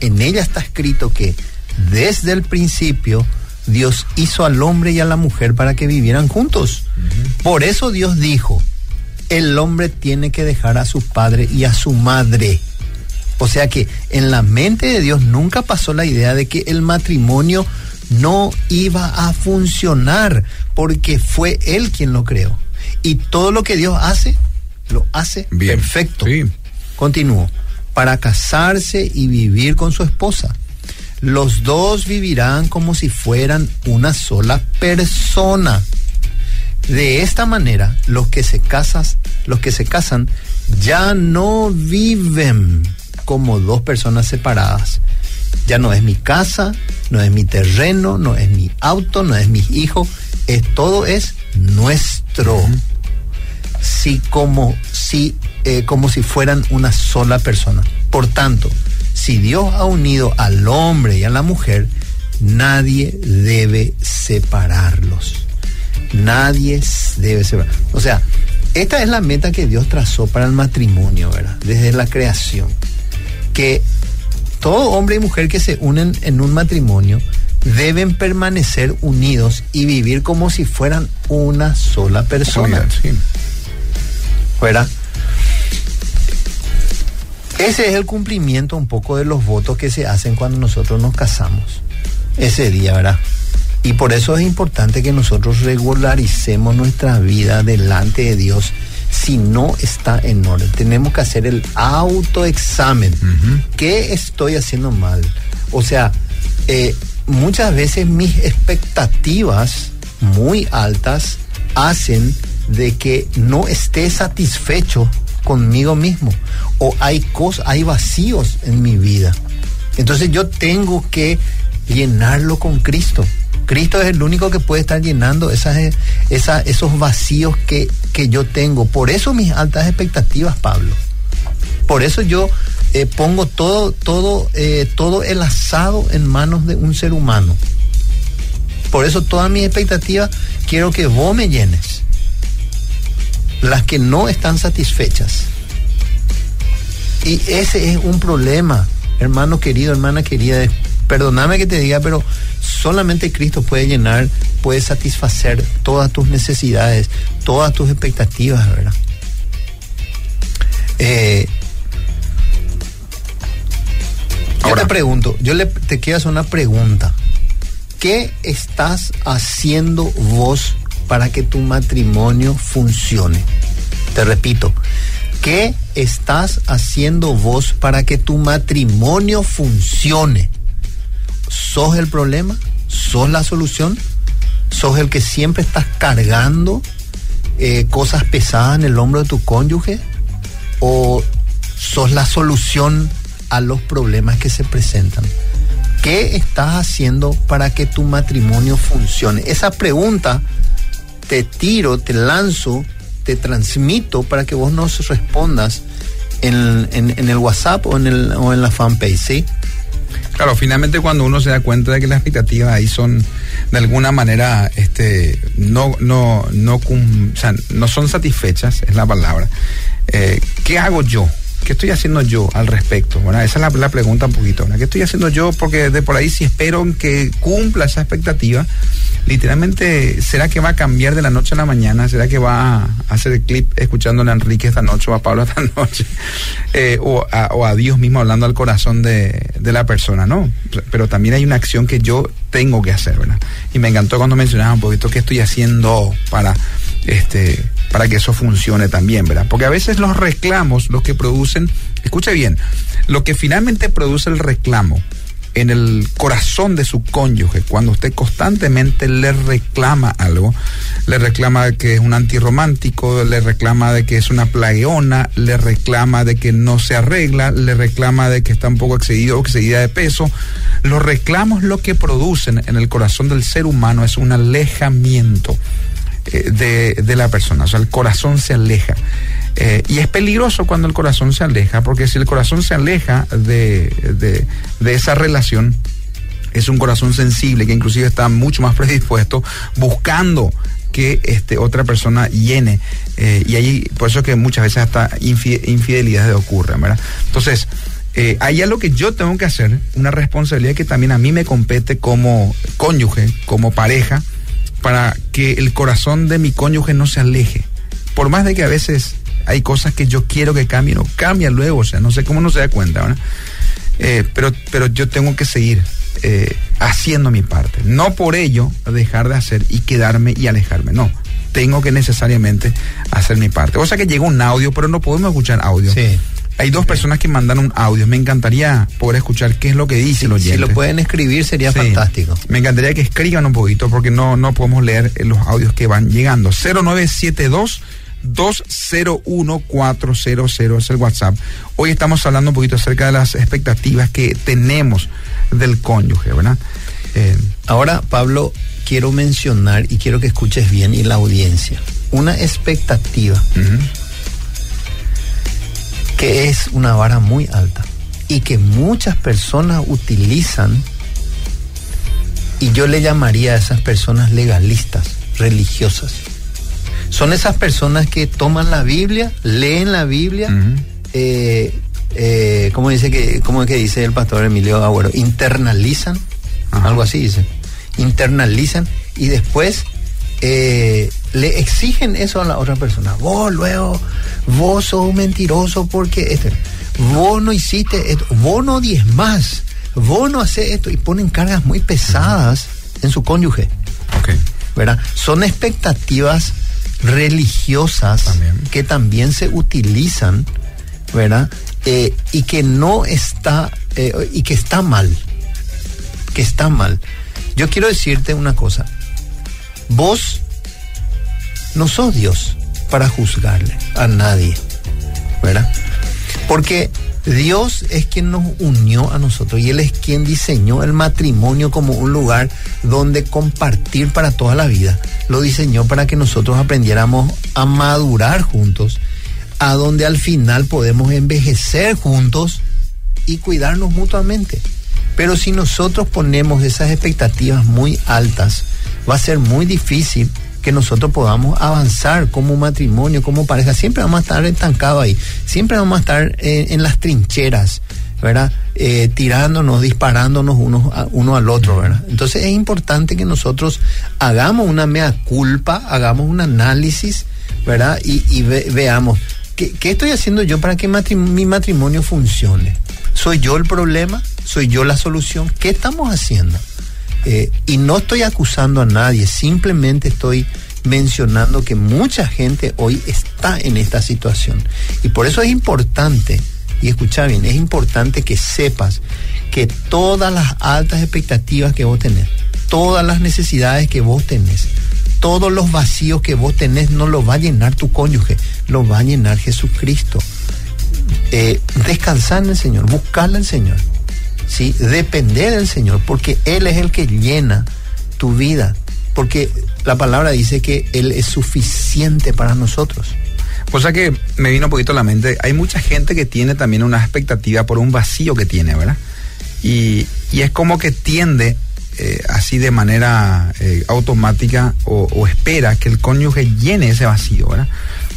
En ella está escrito que desde el principio Dios hizo al hombre y a la mujer para que vivieran juntos. Por eso Dios dijo, el hombre tiene que dejar a su padre y a su madre. O sea que en la mente de Dios nunca pasó la idea de que el matrimonio no iba a funcionar porque fue Él quien lo creó. Y todo lo que Dios hace, lo hace Bien. perfecto. Sí. Continúo. Para casarse y vivir con su esposa. Los dos vivirán como si fueran una sola persona. De esta manera, los que se casas, los que se casan ya no viven como dos personas separadas. Ya no es mi casa, no es mi terreno, no es mi auto, no es mis hijos, es todo es nuestro. Sí, como si eh, como si fueran una sola persona. Por tanto, si Dios ha unido al hombre y a la mujer, nadie debe separarlos. Nadie debe separar. O sea, esta es la meta que Dios trazó para el matrimonio, ¿verdad? Desde la creación. Que todo hombre y mujer que se unen en un matrimonio deben permanecer unidos y vivir como si fueran una sola persona. Sí. ¿Verdad? Ese es el cumplimiento un poco de los votos que se hacen cuando nosotros nos casamos. Ese día, ¿verdad? Y por eso es importante que nosotros regularicemos nuestra vida delante de Dios si no está en orden. Tenemos que hacer el autoexamen. ¿Qué estoy haciendo mal? O sea, eh, muchas veces mis expectativas muy altas hacen de que no esté satisfecho conmigo mismo o hay cosas, hay vacíos en mi vida. Entonces yo tengo que llenarlo con Cristo. Cristo es el único que puede estar llenando esas, esa- esos vacíos que, que yo tengo. Por eso mis altas expectativas, Pablo. Por eso yo eh, pongo todo, todo, eh, todo el asado en manos de un ser humano. Por eso todas mis expectativas quiero que vos me llenes. Las que no están satisfechas. Y ese es un problema, hermano querido, hermana querida. Perdóname que te diga, pero solamente Cristo puede llenar, puede satisfacer todas tus necesidades, todas tus expectativas, ¿verdad? Eh, yo Ahora. te pregunto, yo le, te quiero hacer una pregunta. ¿Qué estás haciendo vos para que tu matrimonio funcione? Te repito, ¿qué estás haciendo vos para que tu matrimonio funcione? ¿Sos el problema? ¿Sos la solución? ¿Sos el que siempre estás cargando eh, cosas pesadas en el hombro de tu cónyuge? ¿O sos la solución a los problemas que se presentan? ¿Qué estás haciendo para que tu matrimonio funcione? Esa pregunta te tiro, te lanzo, te transmito para que vos nos respondas en, el WhatsApp o en, la fanpage, ¿sí? Claro, finalmente cuando uno se da cuenta de que las expectativas ahí son de alguna manera este no no no o sea, no son satisfechas, es la palabra. Eh, ¿Qué hago yo? ¿Qué estoy haciendo yo al respecto? ¿verdad? Esa es la, la pregunta un poquito. ¿verdad? ¿Qué estoy haciendo yo? Porque de por ahí si espero que cumpla esa expectativa, literalmente, ¿será que va a cambiar de la noche a la mañana? ¿Será que va a hacer el clip escuchándole a Enrique esta noche o a Pablo esta noche? Eh, o, a, o a Dios mismo hablando al corazón de, de la persona, ¿no? Pero también hay una acción que yo tengo que hacer, ¿verdad? Y me encantó cuando mencionabas un poquito qué estoy haciendo para este para que eso funcione también, ¿verdad? Porque a veces los reclamos, los que producen, escuche bien, lo que finalmente produce el reclamo en el corazón de su cónyuge, cuando usted constantemente le reclama algo, le reclama de que es un antirromántico, le reclama de que es una plagueona, le reclama de que no se arregla, le reclama de que está un poco excedido o excedida de peso, los reclamos lo que producen en el corazón del ser humano es un alejamiento eh, de, de la persona, o sea, el corazón se aleja. Eh, y es peligroso cuando el corazón se aleja, porque si el corazón se aleja de, de, de esa relación, es un corazón sensible que inclusive está mucho más predispuesto buscando que este, otra persona llene. Eh, y ahí, por eso es que muchas veces hasta infi- infidelidades ocurren, ¿verdad? Entonces, eh, hay algo que yo tengo que hacer, una responsabilidad que también a mí me compete como cónyuge, como pareja, para que el corazón de mi cónyuge no se aleje por más de que a veces hay cosas que yo quiero que cambien o cambian luego, o sea, no sé cómo no se da cuenta, ¿verdad? Eh, pero, pero yo tengo que seguir eh, haciendo mi parte. No por ello dejar de hacer y quedarme y alejarme, no. Tengo que necesariamente hacer mi parte. O sea que llega un audio, pero no podemos escuchar audio. Sí. Hay dos personas que mandan un audio. Me encantaría poder escuchar qué es lo que dice oyente. Si lo pueden escribir sería Sí. fantástico. Me encantaría que escriban un poquito porque no, no podemos leer los audios que van llegando. 0972 201-400 es el WhatsApp. Hoy estamos hablando un poquito acerca de las expectativas que tenemos del cónyuge, ¿verdad? Eh, Ahora, Pablo, quiero mencionar y quiero que escuches bien y la audiencia. Una expectativa. Que es una vara muy alta y que muchas personas utilizan y yo le llamaría a esas personas legalistas, religiosas. Son esas personas que toman la Biblia, leen la Biblia, eh, eh, ¿cómo dice que, cómo es que dice el pastor Emilio Agüero? Internalizan, algo así dice, internalizan y después eh, le exigen eso a la otra persona. Vos luego, vos sos un mentiroso porque este, vos no hiciste esto, vos no diezmás, vos no haces esto y ponen cargas muy pesadas en su cónyuge. ok. ¿verdad? Son expectativas religiosas También. que también se utilizan, ¿verdad? Eh, y que no está, eh, y que está mal, que está mal. Yo quiero decirte una cosa, vos no sos Dios para juzgarle a nadie, ¿verdad? Porque Dios es quien nos unió a nosotros y Él es quien diseñó el matrimonio como un lugar donde compartir para toda la vida. Lo diseñó para que nosotros aprendiéramos a madurar juntos, a donde al final podemos envejecer juntos y cuidarnos mutuamente. Pero si nosotros ponemos esas expectativas muy altas, va a ser muy difícil que nosotros podamos avanzar como matrimonio, como pareja. Siempre vamos a estar estancados ahí. Siempre vamos a estar en las trincheras, ¿verdad? Eh, tirándonos, disparándonos uno, a- uno al otro, ¿verdad? Entonces es importante que nosotros hagamos una mea culpa, hagamos un análisis, ¿verdad? Y, y ve- veamos, ¿qué, qué estoy haciendo yo para que mi matrimonio funcione? ¿Soy yo el problema? ¿Soy yo la solución? ¿Qué estamos haciendo? Eh, y no estoy acusando a nadie, simplemente estoy mencionando que mucha gente hoy está en esta situación. Y por eso es importante, y escucha bien, es importante que sepas que todas las altas expectativas que vos tenés, todas las necesidades que vos tenés, todos los vacíos que vos tenés no los va a llenar tu cónyuge, los va a llenar Jesucristo. Eh, descansar en el Señor, buscarle al Señor. ¿Sí? Depender del Señor, porque Él es el que llena tu vida, porque la palabra dice que Él es suficiente para nosotros. O sea que me vino un poquito a la mente, hay mucha gente que tiene también una expectativa por un vacío que tiene, ¿verdad? Y, y es como que tiende eh, así de manera eh, automática o, o espera que el cónyuge llene ese vacío, ¿verdad?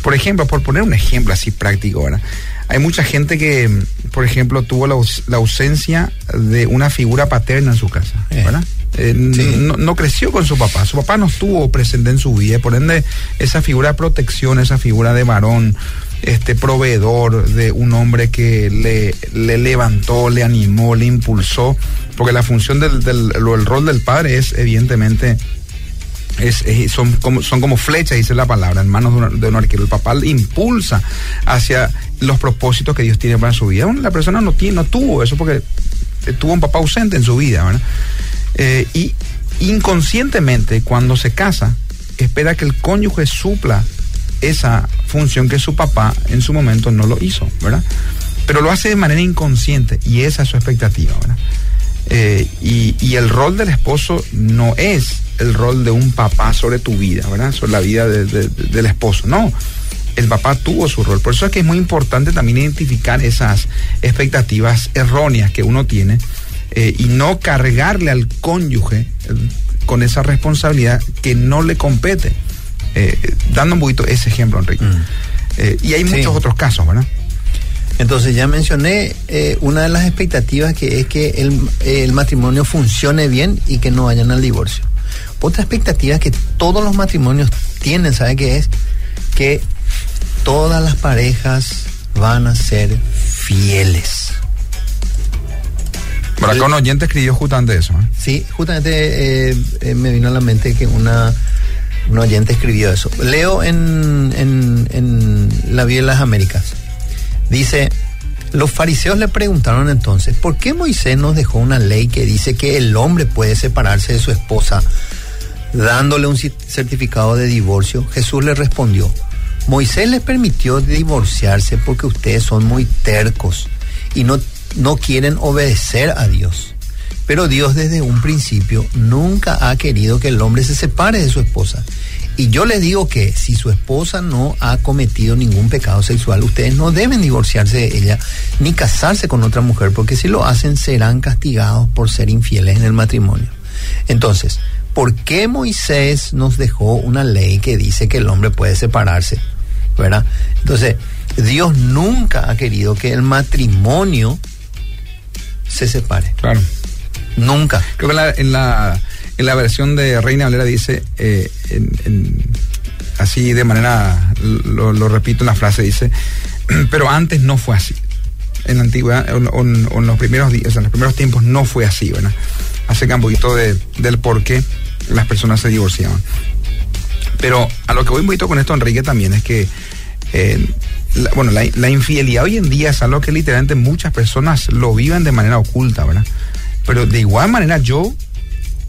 Por ejemplo, por poner un ejemplo así práctico, ¿verdad? Hay mucha gente que, por ejemplo, tuvo la, aus- la ausencia de una figura paterna en su casa, Eh. ¿verdad? Eh, Sí. no, no creció con su papá, su papá no estuvo presente en su vida, por ende esa figura de protección, esa figura de varón, este proveedor de un hombre que le, le levantó, le animó, le impulsó, porque la función del, del el rol del padre es evidentemente es, son, como, son como flechas, dice la palabra, en manos de un, arquero. El papá impulsa hacia los propósitos que Dios tiene para su vida. La persona no, tiene, no tuvo eso porque tuvo un papá ausente en su vida. Eh, y inconscientemente, cuando se casa, espera que el cónyuge supla esa función que su papá en su momento no lo hizo, ¿verdad? Pero lo hace de manera inconsciente y esa es su expectativa. Eh, y el rol del esposo no es el rol de un papá sobre tu vida, ¿verdad? Sobre la vida de- de- de- del esposo, no. El papá tuvo su rol. Por eso es que es muy importante también identificar esas expectativas erróneas que uno tiene eh, y no cargarle al cónyuge eh, con esa responsabilidad que no le compete. Eh, dando un poquito ese ejemplo, Enrique. Mm. Eh, y hay Sí. muchos otros casos, ¿verdad? Entonces ya mencioné eh, una de las expectativas que es que el, el matrimonio funcione bien y que no vayan al divorcio. Otra expectativa que todos los matrimonios tienen, ¿sabe qué es? Que todas las parejas van a ser fieles. Por acá un oyente escribió justamente eso. ¿eh? Sí, justamente eh, eh, me vino a la mente que una, un oyente escribió eso. Leo en, en, en la Vía de las Américas. Dice, los fariseos le preguntaron entonces, ¿por qué Moisés nos dejó una ley que dice que el hombre puede separarse de su esposa dándole un certificado de divorcio? Jesús le respondió, Moisés les permitió divorciarse porque ustedes son muy tercos y no, no quieren obedecer a Dios. Pero Dios desde un principio nunca ha querido que el hombre se separe de su esposa. Y yo les digo que si su esposa no ha cometido ningún pecado sexual, ustedes no deben divorciarse de ella ni casarse con otra mujer, porque si lo hacen serán castigados por ser infieles en el matrimonio. Entonces, ¿por qué Moisés nos dejó una ley que dice que el hombre puede separarse? ¿Verdad? Entonces, Dios nunca ha querido que el matrimonio se separe. Claro. Nunca. Creo que la- en, la, en la versión de Reina Valera dice, eh, así de manera, lo, repito en la frase, dice, pero antes no fue así. En la antigüedad, o, en- los primeros días, en los primeros tiempos no fue así, ¿verdad? Acerca un poquito de, del por qué las personas se divorciaban. Pero a lo que voy un poquito con esto, Enrique, también es que, eh, bueno, la infidelidad hoy en día es algo que literalmente muchas personas lo viven de manera oculta, ¿verdad? Pero de igual manera yo,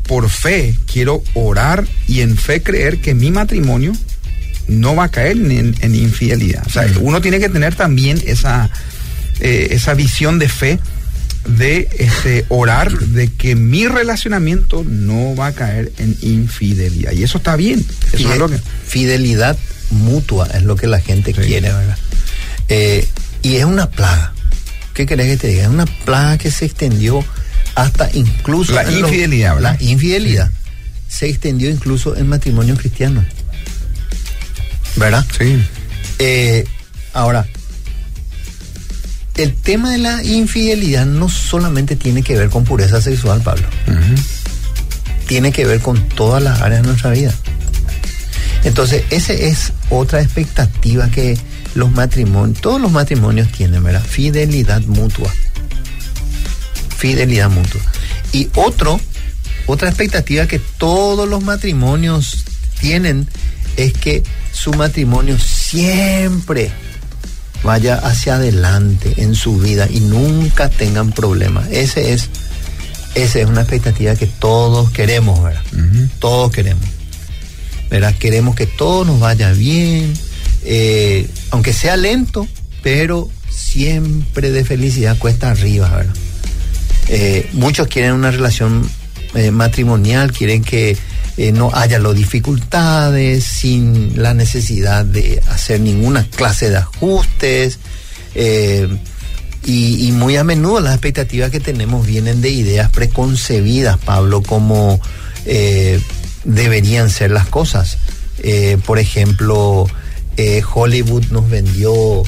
por fe, quiero orar y en fe creer que mi matrimonio no va a caer en, en infidelidad. O sea, uno tiene que tener también esa, eh, esa visión de fe de este, orar de que mi relacionamiento no va a caer en infidelidad. Y eso está bien. Eso es lo que... Fidelidad mutua es lo que la gente quiere, ¿verdad? Eh, y es una plaga. ¿Qué querés que te diga? Es una plaga que se extendió hasta incluso... La los- infidelidad. La infidelidad. Se extendió incluso en matrimonios cristianos. ¿Verdad? Sí. Eh, ahora, el tema de la infidelidad no solamente tiene que ver con pureza sexual, Pablo. Tiene que ver con todas las áreas de nuestra vida. Entonces, esa es otra expectativa que los matrimonios, todos los matrimonios tienen, ¿verdad? Fidelidad mutua. Fidelidad mutua. Y otro, otra expectativa que todos los matrimonios tienen es que su matrimonio siempre vaya hacia adelante en su vida y nunca tengan problemas. Ese es, esa es una expectativa que todos queremos, ¿verdad? Todos queremos. ¿verdad? Queremos que todo nos vaya bien, eh, aunque sea lento, pero siempre de felicidad cuesta arriba, ¿verdad? Eh, muchos quieren una relación eh, matrimonial, quieren que eh, no haya las dificultades, sin la necesidad de hacer ninguna clase de ajustes. y, y muy a menudo las expectativas que tenemos vienen de ideas preconcebidas, Pablo, como deberían ser las cosas. Por ejemplo, Hollywood nos vendió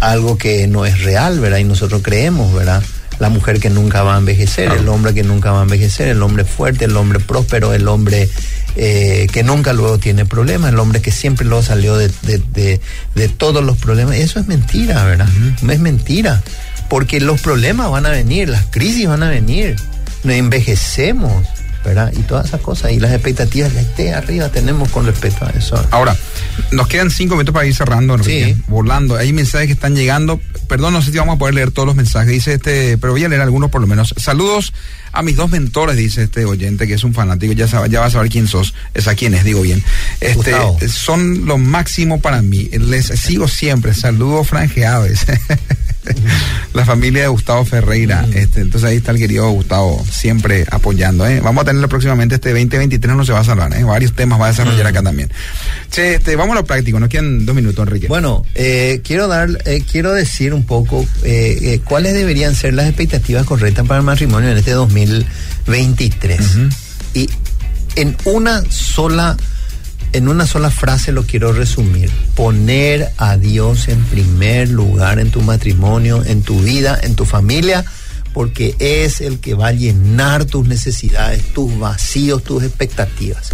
algo que no es real, ¿verdad? Y nosotros creemos, ¿verdad? La mujer que nunca va a envejecer, el hombre que nunca va a envejecer, el hombre fuerte, el hombre próspero, el hombre eh, que nunca luego tiene problemas, el hombre que siempre luego salió de, de- de- de todos los problemas. Eso es mentira, ¿verdad? No es mentira. Porque los problemas van a venir, las crisis van a venir, nos envejecemos, ¿verdad? Y todas esas cosas. Y las expectativas de este arriba tenemos con respecto a eso. Ahora, nos quedan cinco minutos para ir cerrando, Enrique. Sí. Volando. Hay mensajes que están llegando. Perdón, no sé si vamos a poder leer todos los mensajes. Dice este, pero voy a leer algunos por lo menos. Saludos a mis dos mentores, dice este oyente, que es un fanático. Ya, sabe- ya va a saber quién sos. Es a quién es, digo bien. Este, Gustavo. son lo máximo para mí. Les sigo siempre. Saludos franjeaves. La familia de Gustavo Ferreira. Este, entonces ahí está el querido Gustavo, siempre apoyando. ¿eh? Vamos a tenerlo próximamente este 2023, no se va a salvar. ¿eh? Varios temas va a desarrollar acá también. Che, este, vamos a lo práctico, nos quedan dos minutos, Enrique. Bueno, eh, quiero dar, eh, quiero decir un poco eh, cuáles deberían ser las expectativas correctas para el matrimonio en este 2023. Y en una sola, en una sola frase lo quiero resumir: poner a Dios en primer lugar en tu matrimonio, en tu vida, en tu familia, porque es el que va a llenar tus necesidades, tus vacíos, tus expectativas.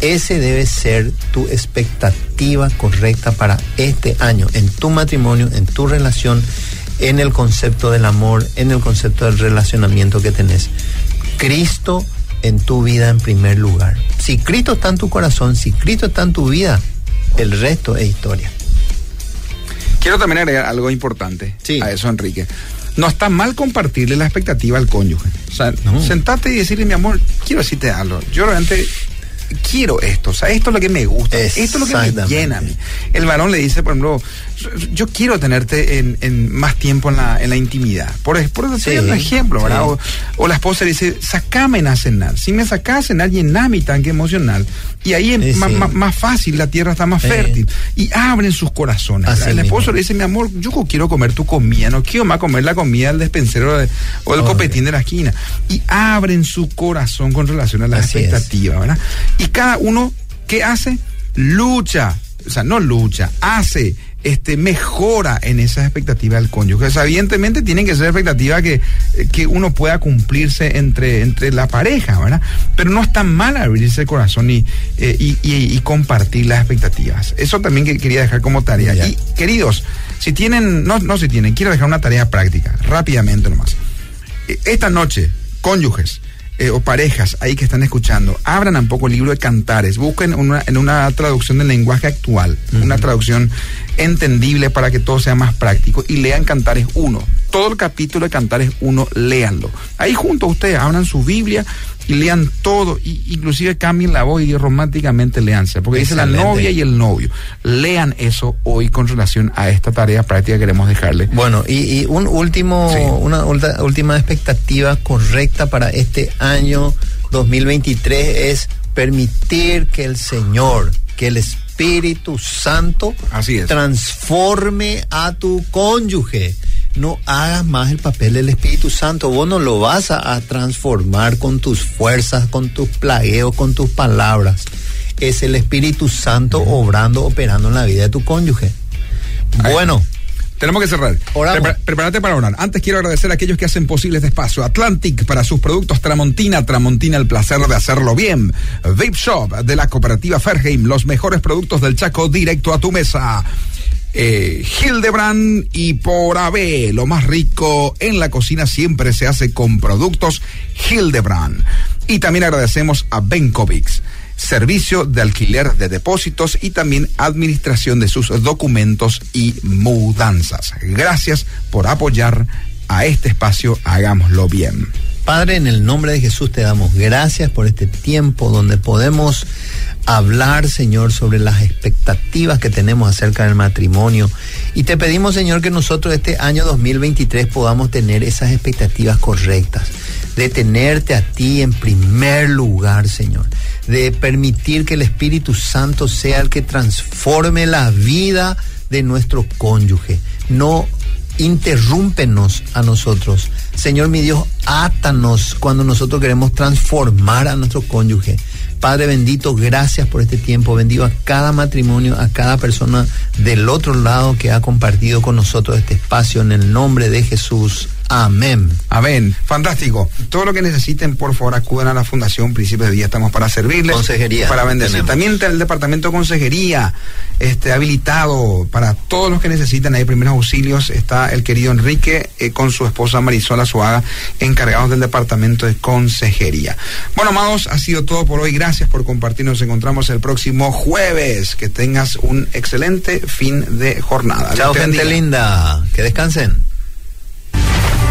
Ese debe ser tu expectativa correcta para este año, en tu matrimonio, en tu relación, en el concepto del amor, en el concepto del relacionamiento que tenés. Cristo en tu vida en primer lugar. Si Cristo está en tu corazón, si Cristo está en tu vida, el resto es historia. Quiero también agregar algo importante a eso, Enrique. No está mal compartirle la expectativa al cónyuge. O sea, sentate y decirle, mi amor, quiero decirte algo. Yo realmente quiero esto, o sea, esto es lo que me gusta, esto es lo que me llena a mí. El varón le dice, por ejemplo, yo quiero tenerte en, más tiempo en la, en la intimidad. Por, por eso un ejemplo, ¿verdad? O, la esposa le dice, sacame a cenar. Si me sacas a cenar, llená mi tanque emocional. Y ahí es más, fácil, la tierra está más fértil. Y abren sus corazones. el esposo le dice, mi amor, yo quiero comer tu comida, no quiero más comer la comida del despensero o del copetín de la esquina. Y abren su corazón con relación a la expectativa, ¿verdad? Y cada uno, ¿qué hace? Lucha. O sea, no lucha, hace este, mejora en esas expectativas del cónyuge. O sea, evidentemente tienen que ser expectativas que, que uno pueda cumplirse entre, entre la pareja, ¿verdad? Pero no está mal abrirse el corazón y, eh, y, y, compartir las expectativas. Eso también que quería dejar como tarea. Y queridos, si tienen, no, no si tienen, quiero dejar una tarea práctica, rápidamente nomás. E, esta noche, cónyuges, eh, o parejas ahí que están escuchando, abran un poco el libro de Cantares, busquen una, en una traducción del lenguaje actual, una traducción entendible para que todo sea más práctico y lean Cantares 1. Todo el capítulo de Cantares 1, léanlo. Ahí junto a ustedes abran su Biblia y lean todo, y inclusive cambien la voz y románticamente leanse, porque dice la novia y el novio. Lean eso hoy con relación a esta tarea práctica que queremos dejarle. Bueno, y, un último, una última expectativa correcta para este año 2023 es permitir que el Señor, que el Espíritu Santo transforme a tu cónyuge no hagas más el papel del Espíritu Santo. Vos no lo vas a, transformar con tus fuerzas, con tus plagueos, con tus palabras. Es el Espíritu Santo obrando, operando en la vida de tu cónyuge. Bueno. Tenemos que cerrar. prepárate para orar. Antes quiero agradecer a aquellos que hacen posible este espacio. Atlantic para sus productos Tramontina. Tramontina, el placer de hacerlo bien. Vape Shop de la cooperativa Ferheim. Los mejores productos del Chaco directo a tu mesa eh, Hildebrand y por AB. Lo más rico en la cocina siempre se hace con productos Hildebrand. Y también agradecemos a Benkovics, servicio de alquiler de depósitos y también administración de sus documentos y mudanzas. Gracias por apoyar a este espacio, hagámoslo bien. Padre, en el nombre de Jesús te damos gracias por este tiempo donde podemos hablar, Señor, sobre las expectativas que tenemos acerca del matrimonio. Y te pedimos, Señor, que nosotros este año 2023 podamos tener esas expectativas correctas, de tenerte a ti en primer lugar, Señor, de permitir que el Espíritu Santo sea el que transforme la vida de nuestro cónyuge. No interrúmpenos a nosotros. Señor mi Dios, átanos cuando nosotros queremos transformar a nuestro cónyuge. Padre bendito, gracias por este tiempo. Bendigo a cada matrimonio, a cada persona del otro lado que ha compartido con nosotros este espacio en el nombre de Jesús. Amén. Amén. Fantástico. Todo lo que necesiten, por favor, acudan a la Fundación Príncipe de Vida. Estamos para servirles. Consejería. Para bendecir. También el departamento de consejería este, habilitado para todos los que necesitan. Hay primeros auxilios. Está el querido Enrique eh, con su esposa Marisol Azuaga, encargados del departamento de consejería. Bueno, amados, ha sido todo por hoy. Gracias por compartir. Nos encontramos el próximo jueves. Que tengas un excelente fin de jornada. Chao, gente linda. Que descansen.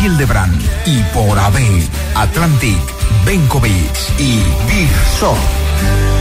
Hildebrand y por AB, Atlantic, Benkovic y Big Shop.